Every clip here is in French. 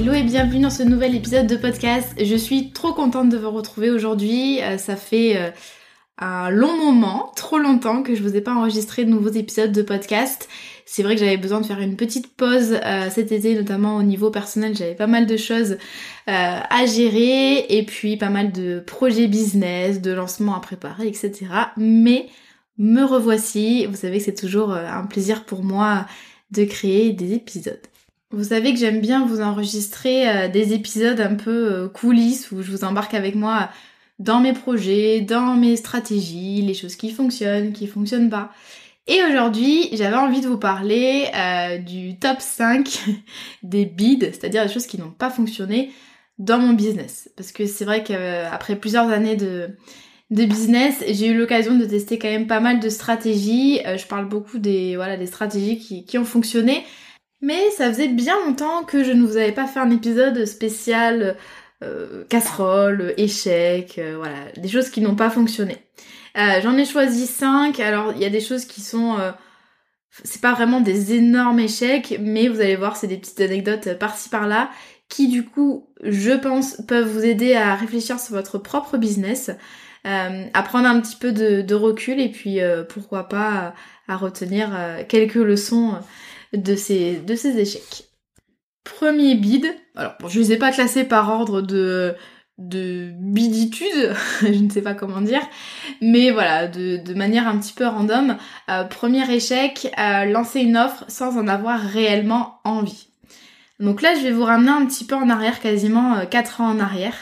Hello et bienvenue dans ce nouvel épisode de podcast. Je suis trop contente de vous retrouver aujourd'hui. Euh, ça fait euh, un long moment, trop longtemps que je vous ai pas enregistré de nouveaux épisodes de podcast. C'est vrai que j'avais besoin de faire une petite pause euh, cet été, notamment au niveau personnel. J'avais pas mal de choses à gérer et puis pas mal de projets business, de lancements à préparer, etc. Mais me revoici. Vous savez que c'est toujours un plaisir pour moi de créer des épisodes. Vous savez que j'aime bien vous enregistrer euh, des épisodes un peu euh, coulisses où je vous embarque avec moi dans mes projets, dans mes stratégies, les choses qui fonctionnent, qui fonctionnent pas. Et aujourd'hui, j'avais envie de vous parler euh, du top 5 des bids, c'est-à-dire des choses qui n'ont pas fonctionné dans mon business. Parce que c'est vrai qu'après plusieurs années de, de business, j'ai eu l'occasion de tester quand même pas mal de stratégies. je parle beaucoup des, voilà, des stratégies qui, qui ont fonctionné, mais ça faisait bien longtemps que je ne vous avais pas fait un épisode spécial euh, casserole, échec, euh, voilà, des choses qui n'ont pas fonctionné. Euh, J'en ai choisi 5, alors il y a des choses qui sont... C'est pas vraiment des énormes échecs, mais vous allez voir, c'est des petites anecdotes par-ci par-là qui du coup, je pense, peuvent vous aider à réfléchir sur votre propre business, à prendre un petit peu de, de recul et puis pourquoi pas à retenir quelques leçons de ces, de échecs. Premier bid, alors je les ai pas classés par ordre de, de biditude, je ne sais pas comment dire, mais voilà, de, de manière un petit peu random. Euh, premier échec, euh, lancer une offre sans en avoir réellement envie. Donc là, je vais vous ramener un petit peu en arrière, quasiment euh, 4 ans en arrière.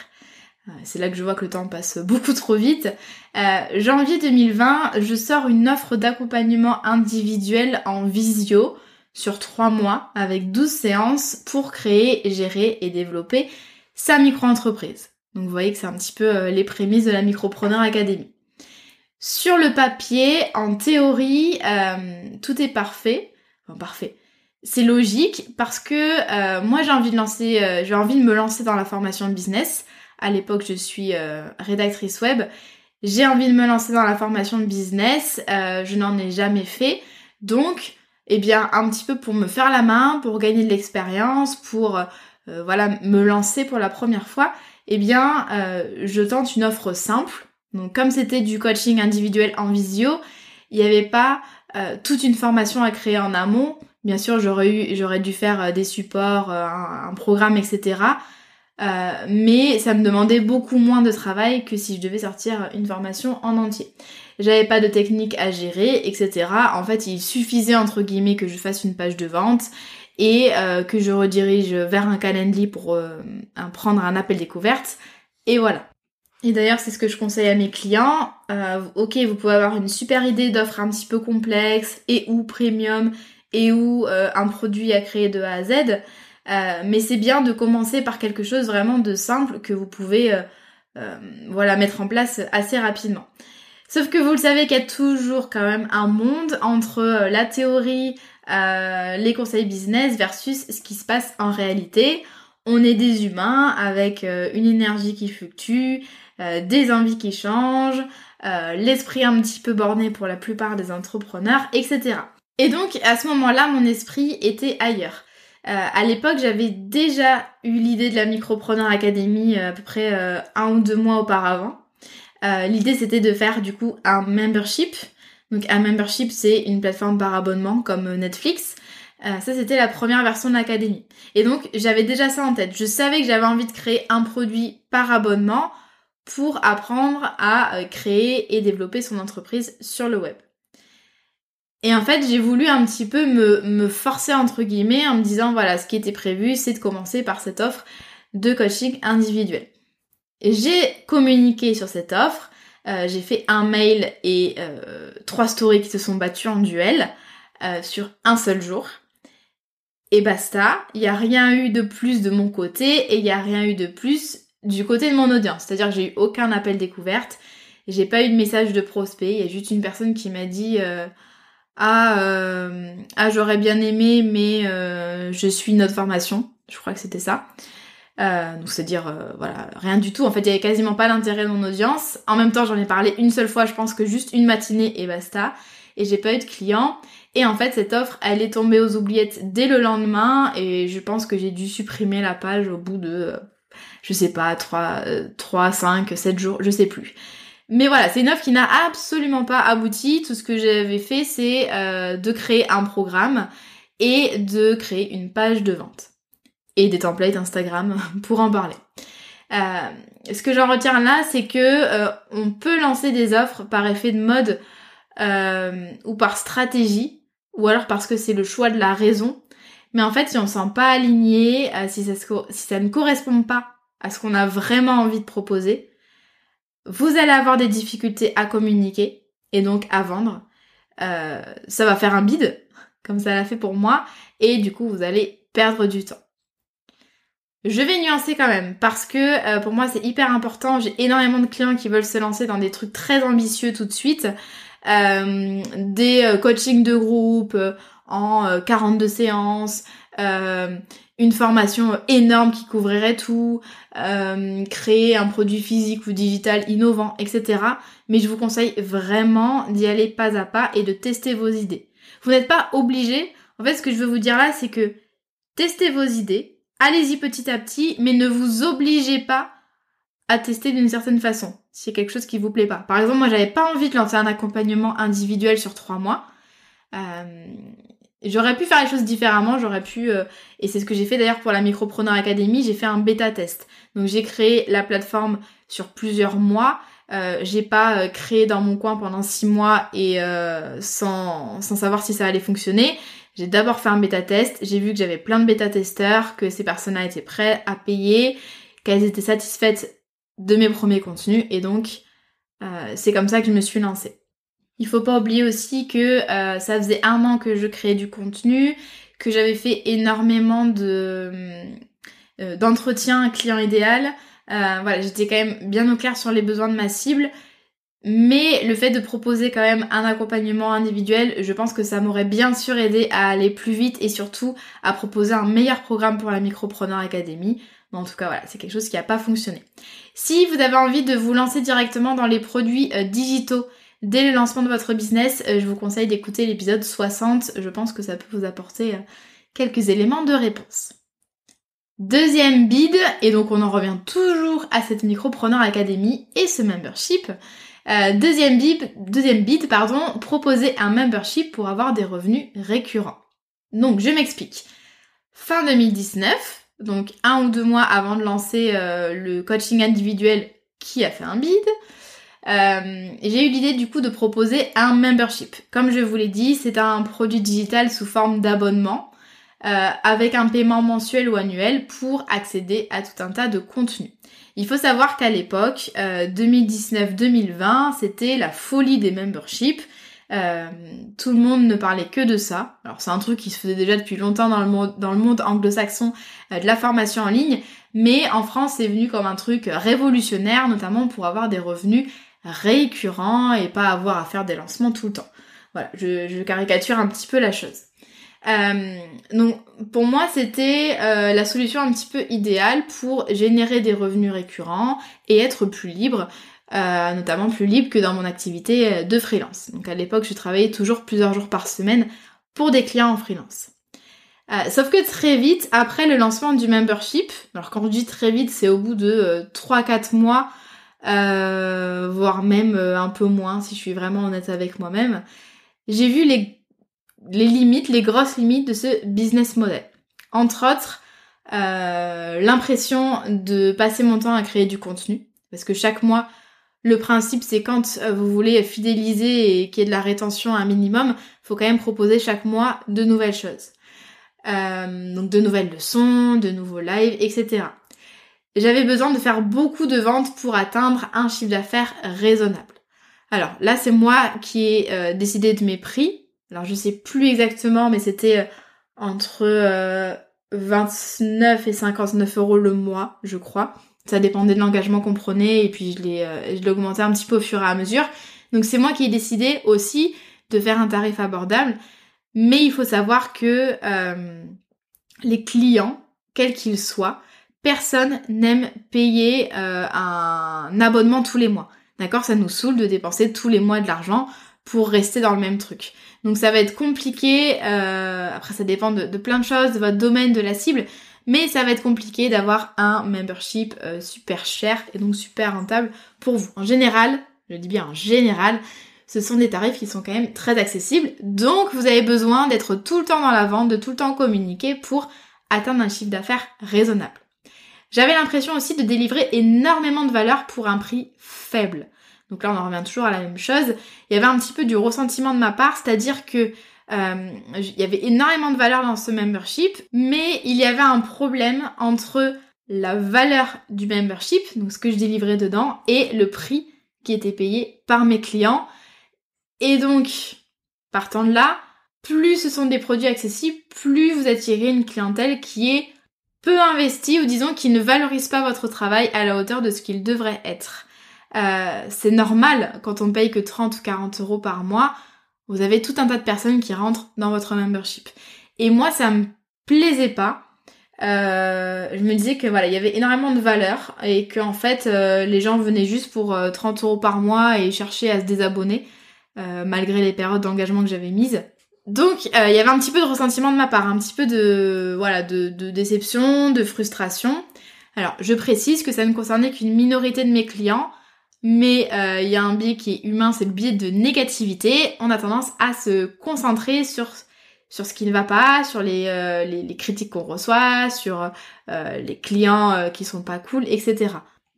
Euh, c'est là que je vois que le temps passe beaucoup trop vite. Euh, janvier 2020, je sors une offre d'accompagnement individuel en visio sur 3 mois avec 12 séances pour créer, gérer et développer sa micro-entreprise. Donc vous voyez que c'est un petit peu euh, les prémices de la Micropreneur Academy. Sur le papier, en théorie, euh, tout est parfait. Enfin parfait. C'est logique parce que euh, moi j'ai envie de lancer, j'ai envie de me lancer dans la formation de business. À l'époque, je suis rédactrice web. J'ai envie de me lancer dans la formation de business. je n'en ai jamais fait. Donc, eh bien un petit peu pour me faire la main, pour gagner de l'expérience, pour euh, voilà me lancer pour la première fois, eh bien euh, je tente une offre simple. Donc comme c'était du coaching individuel en visio, il n'y avait pas euh, toute une formation à créer en amont. Bien sûr, j'aurais dû faire des supports, un, programme, etc. mais ça me demandait beaucoup moins de travail que si je devais sortir une formation en entier j'avais pas de technique à gérer, etc. En fait, il suffisait entre guillemets que je fasse une page de vente et euh, que je redirige vers un calendly pour euh, prendre un appel découverte. Et voilà. Et d'ailleurs, c'est ce que je conseille à mes clients. Euh, ok, vous pouvez avoir une super idée d'offre un petit peu complexe et ou premium et ou un produit à créer de A à Z. mais c'est bien de commencer par quelque chose vraiment de simple que vous pouvez voilà mettre en place assez rapidement. Sauf que vous le savez qu'il y a toujours quand même un monde entre euh, la théorie, euh, les conseils business versus ce qui se passe en réalité. On est des humains avec euh, une énergie qui fluctue, des envies qui changent, l'esprit un petit peu borné pour la plupart des entrepreneurs, etc. Et donc à ce moment-là, mon esprit était ailleurs. à l'époque, j'avais déjà eu l'idée de la Micropreneur Academy à peu près un ou deux mois auparavant. Euh, l'idée c'était de faire du coup un membership. Donc un membership c'est une plateforme par abonnement comme Netflix. Euh, ça c'était la première version de l'académie. Et donc j'avais déjà ça en tête. Je savais que j'avais envie de créer un produit par abonnement pour apprendre à euh, créer et développer son entreprise sur le web. Et en fait, j'ai voulu un petit peu me, me, forcer entre guillemets en me disant voilà, ce qui était prévu, c'est de commencer par cette offre de coaching individuel. J'ai communiqué sur cette offre, euh, j'ai fait un mail et euh, trois stories qui se sont battues en duel. euh, sur un seul jour. Et basta, il n'y a rien eu de plus de mon côté et il n'y a rien eu de plus du côté de mon audience. C'est-à-dire que j'ai eu aucun appel découverte, j'ai pas eu de message de prospect, il y a juste une personne qui m'a dit ah, ah j'aurais bien aimé mais je suis notre formation, je crois que c'était ça. Donc c'est dire voilà rien du tout. En fait il y avait quasiment pas l'intérêt de mon audience. En même temps j'en ai parlé une seule fois, je pense que juste une matinée et basta. Et j'ai pas eu de clients. Et en fait, cette offre, elle est tombée aux oubliettes dès le lendemain et je pense que j'ai dû supprimer la page au bout de, euh, je sais pas, 3, 3, 5, 7 jours, je sais plus. Mais voilà, c'est une offre qui n'a absolument pas abouti. Tout ce que j'avais fait, c'est euh, de créer un programme et de créer une page de vente. Et des templates Instagram pour en parler. Euh, ce que j'en retiens là, c'est que on peut lancer des offres par effet de mode ou par stratégie ou alors parce que c'est le choix de la raison. Mais en fait, si on ne sent pas aligné, euh, si, ça ne correspond pas à ce qu'on a vraiment envie de proposer, vous allez avoir des difficultés à communiquer et donc à vendre. Euh, ça va faire un bide, comme ça l'a fait pour moi, et du coup, vous allez perdre du temps. Je vais nuancer quand même parce que euh, pour moi c'est hyper important. J'ai énormément de clients qui veulent se lancer dans des trucs très ambitieux tout de suite. Euh, des euh, coachings de groupe en 42 séances, une formation énorme qui couvrirait tout, créer un produit physique ou digital innovant, etc. Mais je vous conseille vraiment d'y aller pas à pas et de tester vos idées. Vous n'êtes pas obligé. En fait, ce que je veux vous dire là, c'est que testez vos idées, allez-y petit à petit, mais ne vous obligez pas à tester d'une certaine façon si c'est quelque chose qui vous plaît pas. Par exemple, moi j'avais pas envie de lancer un accompagnement individuel sur trois mois. Euh, j'aurais pu faire les choses différemment, j'aurais pu, euh, et c'est ce que j'ai fait d'ailleurs pour la Micropreneur Academy, j'ai fait un bêta test. Donc j'ai créé la plateforme sur plusieurs mois. Euh, j'ai pas créé dans mon coin pendant six mois et sans, sans savoir si ça allait fonctionner. J'ai d'abord fait un bêta test, j'ai vu que j'avais plein de bêta testeurs, que ces personnes étaient prêtes à payer, qu'elles étaient satisfaites de mes premiers contenus et donc euh, c'est comme ça que je me suis lancée. Il faut pas oublier aussi que euh, ça faisait un an que je créais du contenu, que j'avais fait énormément de euh, d'entretien client idéal. voilà, j'étais quand même bien au clair sur les besoins de ma cible. Mais le fait de proposer quand même un accompagnement individuel, je pense que ça m'aurait bien sûr aidé à aller plus vite et surtout à proposer un meilleur programme pour la Micropreneur Academy. Mais en tout cas, voilà, c'est quelque chose qui n'a pas fonctionné. Si vous avez envie de vous lancer directement dans les produits euh, digitaux dès le lancement de votre business, euh, je vous conseille d'écouter l'épisode 60. Je pense que ça peut vous apporter euh, quelques éléments de réponse. Deuxième bid, et donc on en revient toujours à cette Micropreneur Academy et ce membership. Deuxième bid, deuxième bid, pardon, proposer un membership pour avoir des revenus récurrents. Donc je m'explique. Fin 2019, donc un ou deux mois avant de lancer euh, le coaching individuel qui a fait un bid. Euh, j'ai eu l'idée du coup de proposer un membership. Comme je vous l'ai dit, c'est un produit digital sous forme d'abonnement euh, avec un paiement mensuel ou annuel pour accéder à tout un tas de contenus. Il faut savoir qu'à l'époque, 2019-2020, c'était la folie des memberships. Euh, tout le monde ne parlait que de ça. Alors c'est un truc qui se faisait déjà depuis longtemps dans le monde, anglo-saxon euh, de la formation en ligne, mais en France c'est venu comme un truc révolutionnaire, notamment pour avoir des revenus récurrents et pas avoir à faire des lancements tout le temps. Voilà, je, caricature un petit peu la chose. Euh, donc pour moi c'était la solution un petit peu idéale pour générer des revenus récurrents et être plus libre euh, notamment plus libre que dans mon activité euh, de freelance. Donc à l'époque, je travaillais toujours plusieurs jours par semaine pour des clients en freelance. Euh, sauf que très vite, après le lancement du membership, alors quand je dis très vite, c'est au bout de 3-4 mois, voire même un peu moins si je suis vraiment honnête avec moi-même, j'ai vu les, les limites, les grosses limites de ce business model. Entre autres, l'impression de passer mon temps à créer du contenu, parce que chaque mois, le principe, c'est quand euh, vous voulez fidéliser et qu'il y ait de la rétention à un minimum, faut quand même proposer chaque mois de nouvelles choses. Euh, donc de nouvelles leçons, de nouveaux lives, etc. J'avais besoin de faire beaucoup de ventes pour atteindre un chiffre d'affaires raisonnable. Alors là, c'est moi qui ai euh, décidé de mes prix alors je sais plus exactement, mais c'était entre 29 et 59 euros le mois, je crois. Ça dépendait de l'engagement qu'on prenait et puis je l'ai, je l'ai augmenté un petit peu au fur et à mesure. Donc c'est moi qui ai décidé aussi de faire un tarif abordable. Mais il faut savoir que euh, les clients, quels qu'ils soient, personne n'aime payer euh, un abonnement tous les mois. D'accord? Ça nous saoule de dépenser tous les mois de l'argent pour rester dans le même truc. Donc ça va être compliqué, euh, après ça dépend de, plein de choses, de votre domaine, de la cible, mais ça va être compliqué d'avoir un membership super cher et donc super rentable pour vous. En général, je dis bien en général, ce sont des tarifs qui sont quand même très accessibles. Donc vous avez besoin d'être tout le temps dans la vente, de tout le temps communiquer pour atteindre un chiffre d'affaires raisonnable. J'avais l'impression aussi de délivrer énormément de valeur pour un prix faible. Donc là, on en revient toujours à la même chose. Il y avait un petit peu du ressentiment de ma part, c'est-à-dire que euh, il y avait énormément de valeur dans ce membership, mais il y avait un problème entre la valeur du membership, donc ce que je délivrais dedans, et le prix qui était payé par mes clients. Et donc, partant de là, plus ce sont des produits accessibles, plus vous attirez une clientèle qui est peu investie ou disons qui ne valorise pas votre travail à la hauteur de ce qu'il devrait être. Euh, c'est normal quand on paye que 30 ou 40 euros par mois, vous avez tout un tas de personnes qui rentrent dans votre membership. Et moi, ça me plaisait pas euh, je me disais que voilà, il y avait énormément de valeur et que en fait euh, les gens venaient juste pour 30 euh, euros par mois et cherchaient à se désabonner malgré les périodes d'engagement que j'avais mises. Donc il y avait un petit peu de ressentiment de ma part, un petit peu de voilà de, de déception, de frustration. Alors je précise que ça ne concernait qu'une minorité de mes clients, mais il y a un biais qui est humain, c'est le biais de négativité. On a tendance à se concentrer sur sur ce qui ne va pas, sur les, euh, les, critiques qu'on reçoit, sur euh, les clients euh, qui sont pas cool, etc.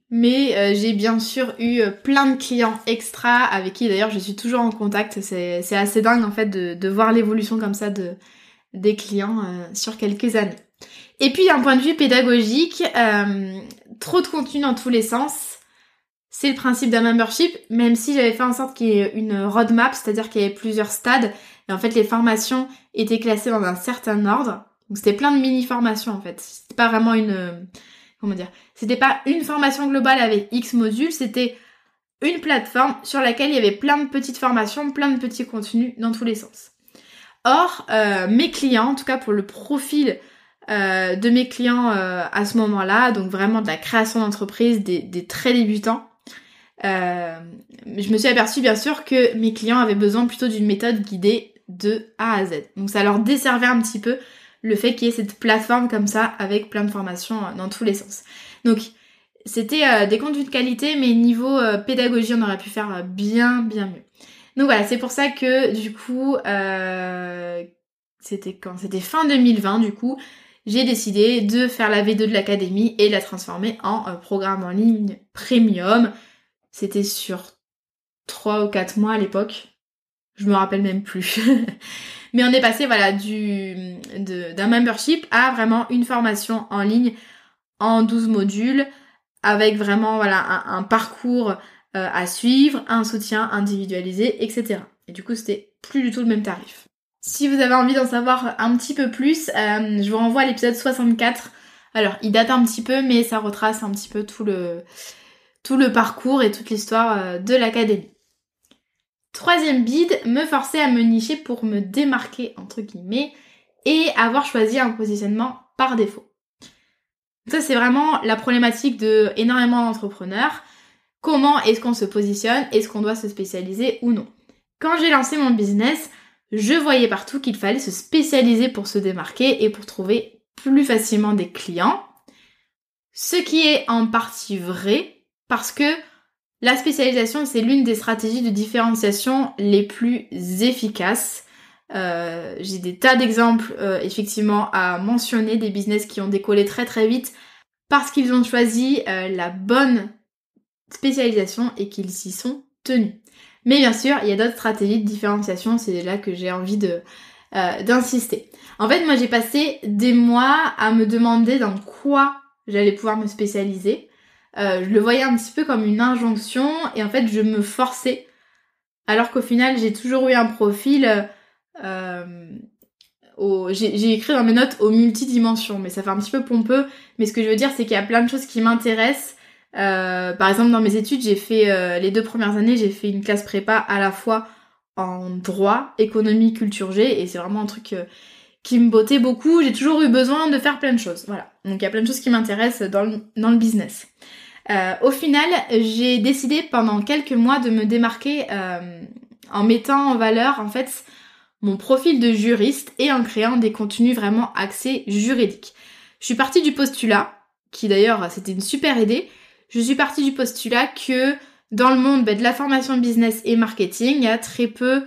Mais j'ai bien sûr eu plein de clients extra avec qui d'ailleurs je suis toujours en contact. C'est assez dingue en fait de, de voir l'évolution comme ça de, des clients sur quelques années. Et puis d'un point de vue pédagogique, trop de contenu dans tous les sens. C'est le principe d'un membership, même si j'avais fait en sorte qu'il y ait une roadmap, c'est-à-dire qu'il y avait plusieurs stades et en fait, les formations étaient classées dans un certain ordre. Donc c'était plein de mini-formations en fait. C'était pas vraiment une... Euh, comment dire C'était pas une formation globale avec X modules, c'était une plateforme sur laquelle il y avait plein de petites formations, plein de petits contenus dans tous les sens. Or, euh, mes clients, en tout cas pour le profil euh, de mes clients à ce moment-là, donc vraiment de la création d'entreprise, des, des, très débutants, je me suis aperçue bien sûr que mes clients avaient besoin plutôt d'une méthode guidée de A à Z. Donc ça leur desservait un petit peu le fait qu'il y ait cette plateforme comme ça avec plein de formations euh, dans tous les sens. Donc c'était euh, des contenus de qualité, mais niveau euh, pédagogie, on aurait pu faire bien bien mieux. Donc voilà, c'est pour ça que du coup, c'était quand? C'était fin 2020 du coup, j'ai décidé de faire la V2 de l'académie et la transformer en programme en ligne premium. C'était sur 3 ou 4 mois à l'époque. Je me rappelle même plus. Mais on est passé voilà du d'un membership à vraiment une formation en ligne en 12 modules avec vraiment voilà un, parcours euh, à suivre, un soutien individualisé, etc. Et du coup c'était plus du tout le même tarif. Si vous avez envie d'en savoir un petit peu plus, euh, je vous renvoie à l'épisode 64. Alors il date un petit peu mais ça retrace un petit peu tout le tout le parcours et toute l'histoire euh, de l'académie. Troisième bide, me forcer à me nicher pour me démarquer, entre guillemets, et avoir choisi un positionnement par défaut. Ça, c'est vraiment la problématique de énormément d'entrepreneurs. Comment est-ce qu'on se positionne? Est-ce qu'on doit se spécialiser ou non? Quand j'ai lancé mon business, je voyais partout qu'il fallait se spécialiser pour se démarquer et pour trouver plus facilement des clients. Ce qui est en partie vrai parce que la spécialisation, c'est l'une des stratégies de différenciation les plus efficaces. Euh, j'ai des tas d'exemples euh, effectivement à mentionner, des business qui ont décollé très très vite parce qu'ils ont choisi euh, la bonne spécialisation et qu'ils s'y sont tenus. Mais bien sûr, il y a d'autres stratégies de différenciation, c'est là que j'ai envie d'insister. En fait, moi j'ai passé des mois à me demander dans quoi j'allais pouvoir me spécialiser. Euh, je le voyais un petit peu comme une injonction et en fait je me forçais alors qu'au final j'ai toujours eu un profil j'ai écrit dans mes notes aux multidimensions, mais ça fait un petit peu pompeux. Mais ce que je veux dire, c'est qu'il y a plein de choses qui m'intéressent. Euh, par exemple, dans mes études, j'ai fait euh, les deux premières années, j'ai fait une classe prépa à la fois en droit, économie, culture G, et c'est vraiment un truc euh, qui me bottait beaucoup. J'ai toujours eu besoin de faire plein de choses. Voilà. Donc il y a plein de choses qui m'intéressent dans le, dans le business. au final, j'ai décidé pendant quelques mois de me démarquer en mettant en valeur en fait mon profil de juriste et en créant des contenus vraiment axés juridiques. Je suis partie du postulat, qui d'ailleurs c'était une super idée, je suis partie du postulat que dans le monde ben, de la formation business et marketing, il y a très peu,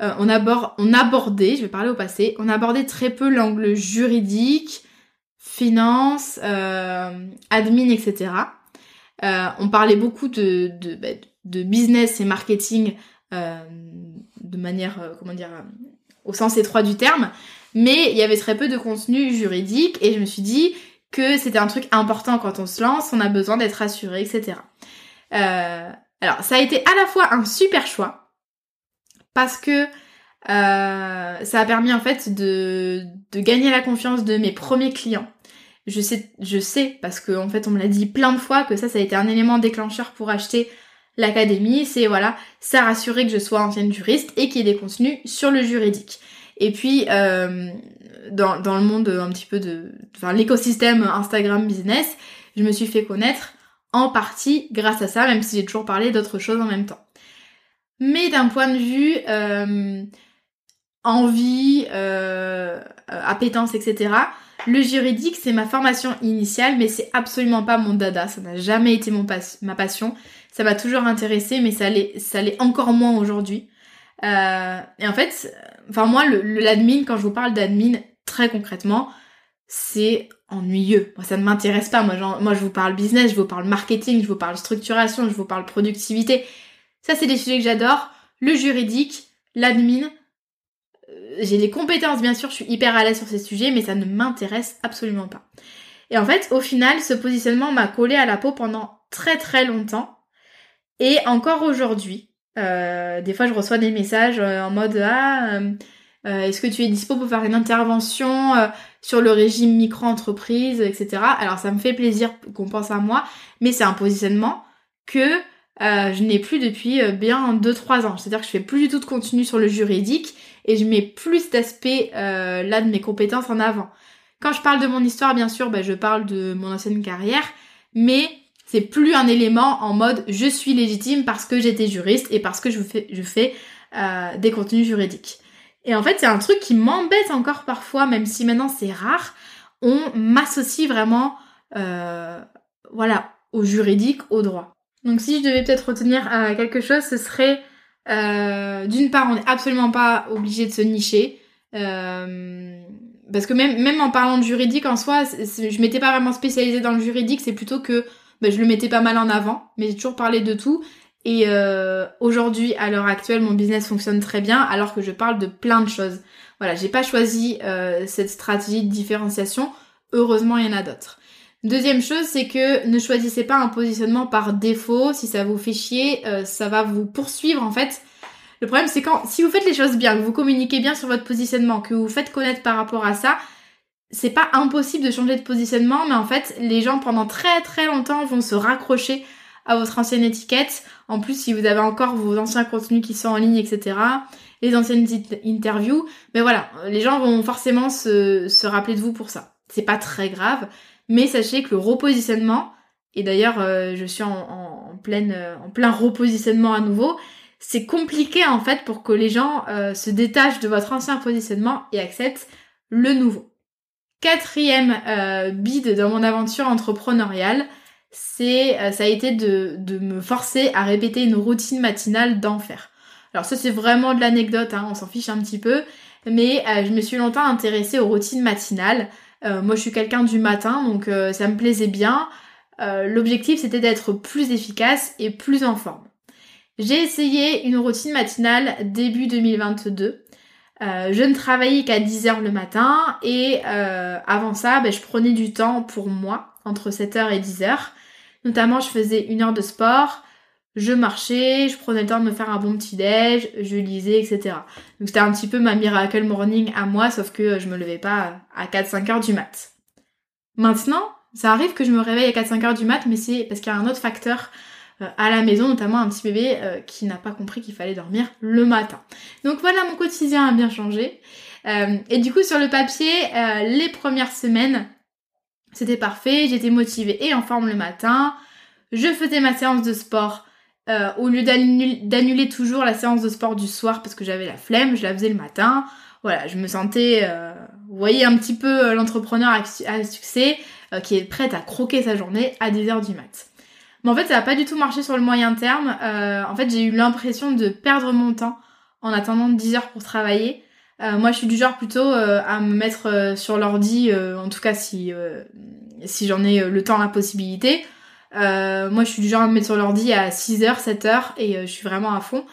euh, on, on abordait, je vais parler au passé, on abordait très peu l'angle juridique, finance, euh, admin, etc. Euh, on parlait beaucoup de, de, ben, de business et marketing de manière, comment dire, au sens étroit du terme, mais il y avait très peu de contenu juridique et je me suis dit que c'était un truc important quand on se lance, on a besoin d'être assuré, etc. Euh, alors ça a été à la fois un super choix parce que euh, ça a permis en fait de, de gagner la confiance de mes premiers clients. Je sais, je sais parce que en fait on me l'a dit plein de fois que ça, ça a été un élément déclencheur pour acheter l'académie, c'est voilà, ça rassurer que je sois ancienne juriste et qu'il y ait des contenus sur le juridique. Et puis euh, dans, dans le monde un petit peu de, enfin l'écosystème Instagram business, je me suis fait connaître en partie grâce à ça, même si j'ai toujours parlé d'autres choses en même temps. Mais d'un point de vue euh, envie, euh, appétence, etc. Le juridique, c'est ma formation initiale, mais c'est absolument pas mon dada. Ça n'a jamais été mon ma passion ça m'a toujours intéressé, mais ça l'est, encore moins aujourd'hui. Euh, et en fait, enfin moi, l'admin, quand je vous parle d'admin, très concrètement, c'est ennuyeux. Moi, ça ne m'intéresse pas. Moi, moi, je vous parle business, je vous parle marketing, je vous parle structuration, je vous parle productivité. Ça, c'est des sujets que j'adore. Le juridique, l'admin. Euh, j'ai des compétences, bien sûr, je suis hyper à l'aise sur ces sujets, mais ça ne m'intéresse absolument pas. Et en fait, au final, ce positionnement m'a collé à la peau pendant très très longtemps. Et encore aujourd'hui, euh, des fois je reçois des messages euh, en mode ah euh, est-ce que tu es dispo pour faire une intervention sur le régime micro-entreprise, etc. Alors ça me fait plaisir qu'on pense à moi, mais c'est un positionnement que je n'ai plus depuis bien 2-3 ans. C'est-à-dire que je fais plus du tout de contenu sur le juridique et je mets plus d'aspects là de mes compétences en avant. Quand je parle de mon histoire, bien sûr, bah, je parle de mon ancienne carrière, mais c'est plus un élément en mode je suis légitime parce que j'étais juriste et parce que je fais, je fais euh, des contenus juridiques. Et en fait, c'est un truc qui m'embête encore parfois, même si maintenant c'est rare. On m'associe vraiment, euh, voilà, au juridique, au droit. Donc si je devais peut-être retenir euh, quelque chose, ce serait d'une part, on n'est absolument pas obligé de se nicher. parce que même, même en parlant de juridique en soi, je m'étais pas vraiment spécialisée dans le juridique, c'est plutôt que bah, je le mettais pas mal en avant, mais j'ai toujours parlé de tout. Et euh, aujourd'hui, à l'heure actuelle, mon business fonctionne très bien, alors que je parle de plein de choses. Voilà, j'ai pas choisi euh, cette stratégie de différenciation. Heureusement, il y en a d'autres. Deuxième chose, c'est que ne choisissez pas un positionnement par défaut. Si ça vous fait chier, euh, ça va vous poursuivre en fait. Le problème, c'est quand, si vous faites les choses bien, que vous communiquez bien sur votre positionnement, que vous vous faites connaître par rapport à ça, c'est pas impossible de changer de positionnement, mais en fait, les gens pendant très très longtemps vont se raccrocher à votre ancienne étiquette. En plus, si vous avez encore vos anciens contenus qui sont en ligne, etc., les anciennes interviews, mais voilà, les gens vont forcément se, se rappeler de vous pour ça. C'est pas très grave, mais sachez que le repositionnement, et d'ailleurs, euh, je suis en, en, plein repositionnement à nouveau, c'est compliqué en fait pour que les gens euh, se détachent de votre ancien positionnement et acceptent le nouveau. Quatrième euh, bide dans mon aventure entrepreneuriale, c'est euh, ça a été de, de, me forcer à répéter une routine matinale d'enfer. Alors ça c'est vraiment de l'anecdote, hein, on s'en fiche un petit peu, mais euh, je me suis longtemps intéressée aux routines matinales. Euh, moi je suis quelqu'un du matin, donc ça me plaisait bien. L'objectif c'était d'être plus efficace et plus en forme. J'ai essayé une routine matinale début 2022. Euh, je ne travaillais qu'à 10h le matin et euh, avant ça, ben, je prenais du temps pour moi entre 7h et 10h. Notamment, je faisais une heure de sport, je marchais, je prenais le temps de me faire un bon petit déj, je lisais, etc. Donc c'était un petit peu ma miracle morning à moi, sauf que je me levais pas à 4-5 heures du mat. Maintenant, ça arrive que je me réveille à 4-5 heures du mat, mais c'est parce qu'il y a un autre facteur euh, à la maison, notamment un petit bébé euh, qui n'a pas compris qu'il fallait dormir le matin. Donc voilà, mon quotidien a bien changé. Euh, et du coup, sur le papier, les premières semaines, c'était parfait, j'étais motivée et en forme le matin. Je faisais ma séance de sport euh, au lieu d'annuler toujours la séance de sport du soir parce que j'avais la flemme, je la faisais le matin. Voilà, je me sentais, euh, vous voyez un petit peu euh, l'entrepreneur à, succès qui est prête à croquer sa journée à 10h du mat. Mais en fait, ça n'a pas du tout marché sur le moyen terme. en fait, j'ai eu l'impression de perdre mon temps en attendant 10 heures pour travailler. moi, je suis du genre plutôt à me mettre sur l'ordi, en tout cas si, si j'en ai le temps, la possibilité, euh, moi, je suis du genre à me mettre sur l'ordi à 6h, 7h et euh, je suis vraiment à fond.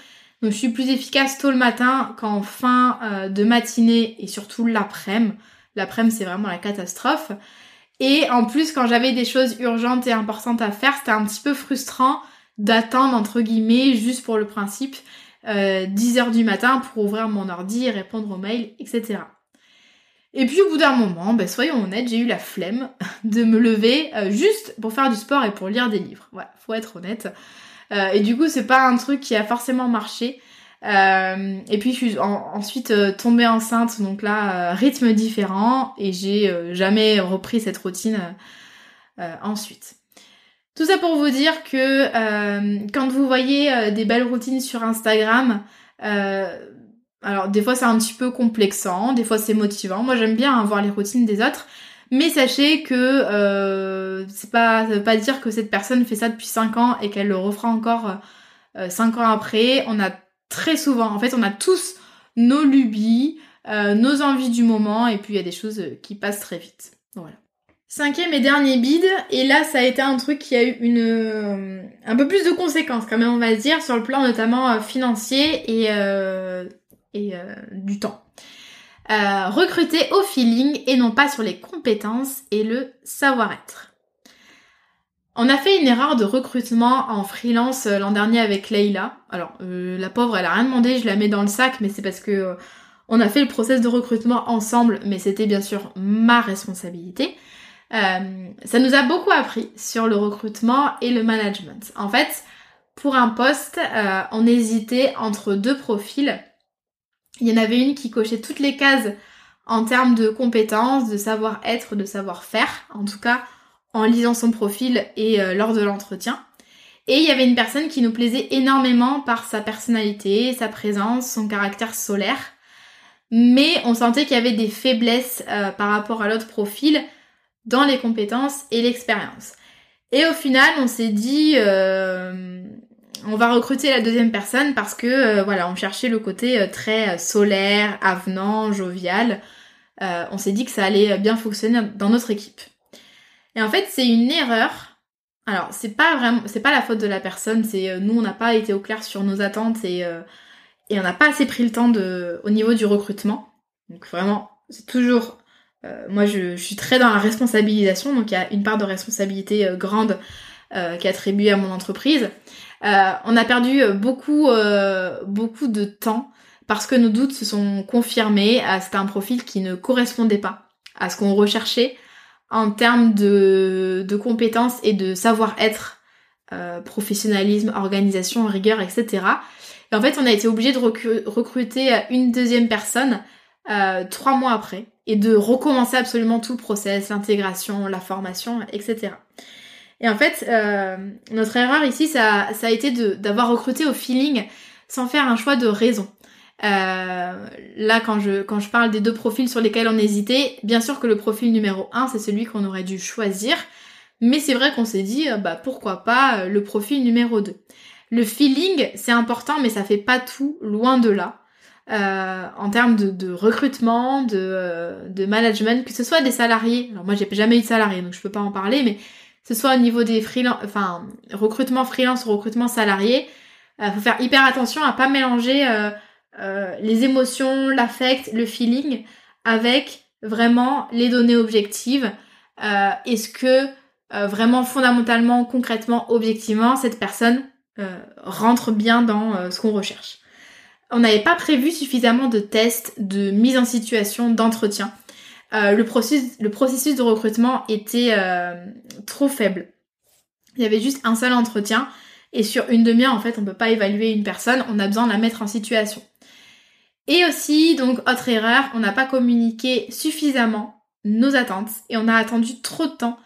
Donc, je suis plus efficace tôt le matin qu'en fin euh, de matinée et surtout l'après-midi. L'après-midi, c'est vraiment la catastrophe. Et en plus, quand j'avais des choses urgentes et importantes à faire, c'était un petit peu frustrant d'attendre, entre guillemets, juste pour le principe, 10h du matin pour ouvrir mon ordi, répondre aux mails, etc. Et puis au bout d'un moment, ben, soyons honnêtes, j'ai eu la flemme de me lever euh, juste pour faire du sport et pour lire des livres. Voilà, faut être honnête. Euh, et du coup, c'est pas un truc qui a forcément marché. Euh, et puis je suis ensuite tombée enceinte, donc là, rythme différent, et j'ai jamais repris cette routine ensuite. Tout ça pour vous dire que quand vous voyez des belles routines sur Instagram, alors des fois c'est un petit peu complexant, des fois c'est motivant. Moi j'aime bien voir les routines des autres, mais sachez que euh, c'est pas ça veut pas dire que cette personne fait ça depuis 5 ans et qu'elle le refera encore euh, 5 ans après. On a très souvent, en fait, on a tous nos lubies, euh, nos envies du moment, et puis il y a des choses qui passent très vite. Voilà. Cinquième et dernier bid, et là ça a été un truc qui a eu une euh, un peu plus de conséquences quand même on va dire sur le plan notamment euh, financier et euh, du temps. Euh, recruter au feeling et non pas sur les compétences et le savoir-être. On a fait une erreur de recrutement en freelance euh, l'an dernier avec Leila. Alors la pauvre, elle a rien demandé, je la mets dans le sac, mais c'est parce que on a fait le process de recrutement ensemble, mais c'était bien sûr ma responsabilité. ça nous a beaucoup appris sur le recrutement et le management. En fait, pour un poste, on hésitait entre deux profils il y en avait une qui cochait toutes les cases en termes de compétences, de savoir-être, de savoir-faire, en tout cas en lisant son profil et euh, lors de l'entretien. Et il y avait une personne qui nous plaisait énormément par sa personnalité, sa présence, son caractère solaire. Mais on sentait qu'il y avait des faiblesses euh, par rapport à l'autre profil dans les compétences et l'expérience. Et au final, on s'est dit, euh, on va recruter la deuxième personne parce que euh, voilà, on cherchait le côté euh, très euh, solaire, avenant, jovial. on s'est dit que ça allait bien fonctionner dans notre équipe. Et en fait, c'est une erreur. Alors, c'est pas vraiment, c'est pas la faute de la personne. C'est nous, on n'a pas été au clair sur nos attentes et on n'a pas assez pris le temps au niveau du recrutement. Donc vraiment, c'est toujours moi, je, suis très dans la responsabilisation, donc il y a une part de responsabilité grande qui est à mon entreprise. Euh, on a perdu euh, beaucoup, euh, beaucoup de temps parce que nos doutes se sont confirmés. C'était un profil qui ne correspondait pas à ce qu'on recherchait en termes de, compétences et de savoir-être, professionnalisme, organisation, rigueur, etc. Et en fait, on a été obligé de recruter une deuxième personne trois mois après et de recommencer absolument tout le process, l'intégration, la formation, etc. Et en fait, euh, notre erreur ici, ça, ça a été d'avoir recruté au feeling sans faire un choix de raison. Euh, là, quand je, quand je parle des deux profils sur lesquels on hésitait, bien sûr que le profil numéro 1, c'est celui qu'on aurait dû choisir. Mais c'est vrai qu'on s'est dit, euh, bah pourquoi pas le profil numéro 2. Le feeling, c'est important, mais ça fait pas tout, loin de là. en termes de, de recrutement, de, de management, que ce soit des salariés. Alors moi, j'ai jamais eu de salariés, donc je peux pas en parler, mais ce soit au niveau des freelance, enfin recrutement freelance ou recrutement salarié, euh, faut faire hyper attention à pas mélanger euh, euh, les émotions, l'affect, le feeling avec vraiment les données objectives. Est-ce que vraiment fondamentalement, concrètement, objectivement, cette personne rentre bien dans ce qu'on recherche? On n'avait pas prévu suffisamment de tests, de mise en situation, d'entretien. Le, processus, le processus de recrutement était trop faible. Il y avait juste un seul entretien et sur une demi-heure, en fait, on peut pas évaluer une personne, on a besoin de la mettre en situation. Et aussi, donc, autre erreur, on n'a pas communiqué suffisamment nos attentes et on a attendu trop de temps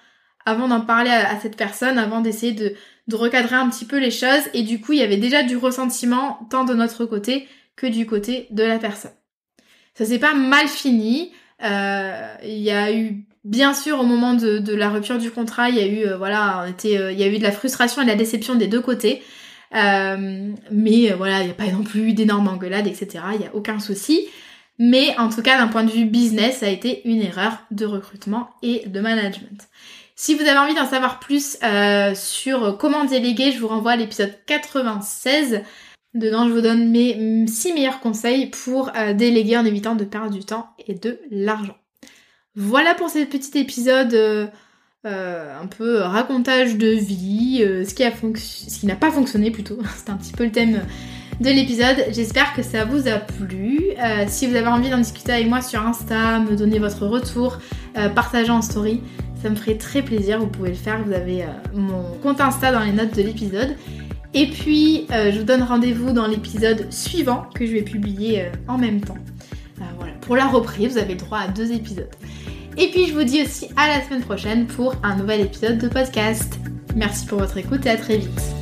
avant d'en parler à, cette personne, avant d'essayer de, de recadrer un petit peu les choses. Et du coup, il y avait déjà du ressentiment tant de notre côté que du côté de la personne. Ça s'est pas mal fini. Euh, il y a eu Bien sûr, au moment de, la rupture du contrat, il y a eu euh, voilà, euh, il y a eu de la frustration et de la déception des deux côtés. Euh, mais voilà, il n'y a pas non plus d'énormes engueulades, etc. Il n'y a aucun souci. Mais en tout cas, d'un point de vue business, ça a été une erreur de recrutement et de management. Si vous avez envie d'en savoir plus sur comment déléguer, je vous renvoie à l'épisode 96. Dedans, je vous donne mes 6 meilleurs conseils pour déléguer en évitant de perdre du temps et de l'argent. Voilà pour ce petit épisode euh, euh, un peu racontage de vie, euh, ce qui n'a pas fonctionné plutôt. C'est un petit peu le thème de l'épisode. J'espère que ça vous a plu. si vous avez envie d'en discuter avec moi sur Insta, me donner votre retour, partager en story, ça me ferait très plaisir. Vous pouvez le faire. Vous avez mon compte Insta dans les notes de l'épisode. Et puis, je vous donne rendez-vous dans l'épisode suivant que je vais publier en même temps. voilà, pour la reprise, vous avez droit à deux épisodes. Et puis je vous dis aussi à la semaine prochaine pour un nouvel épisode de podcast. Merci pour votre écoute et à très vite.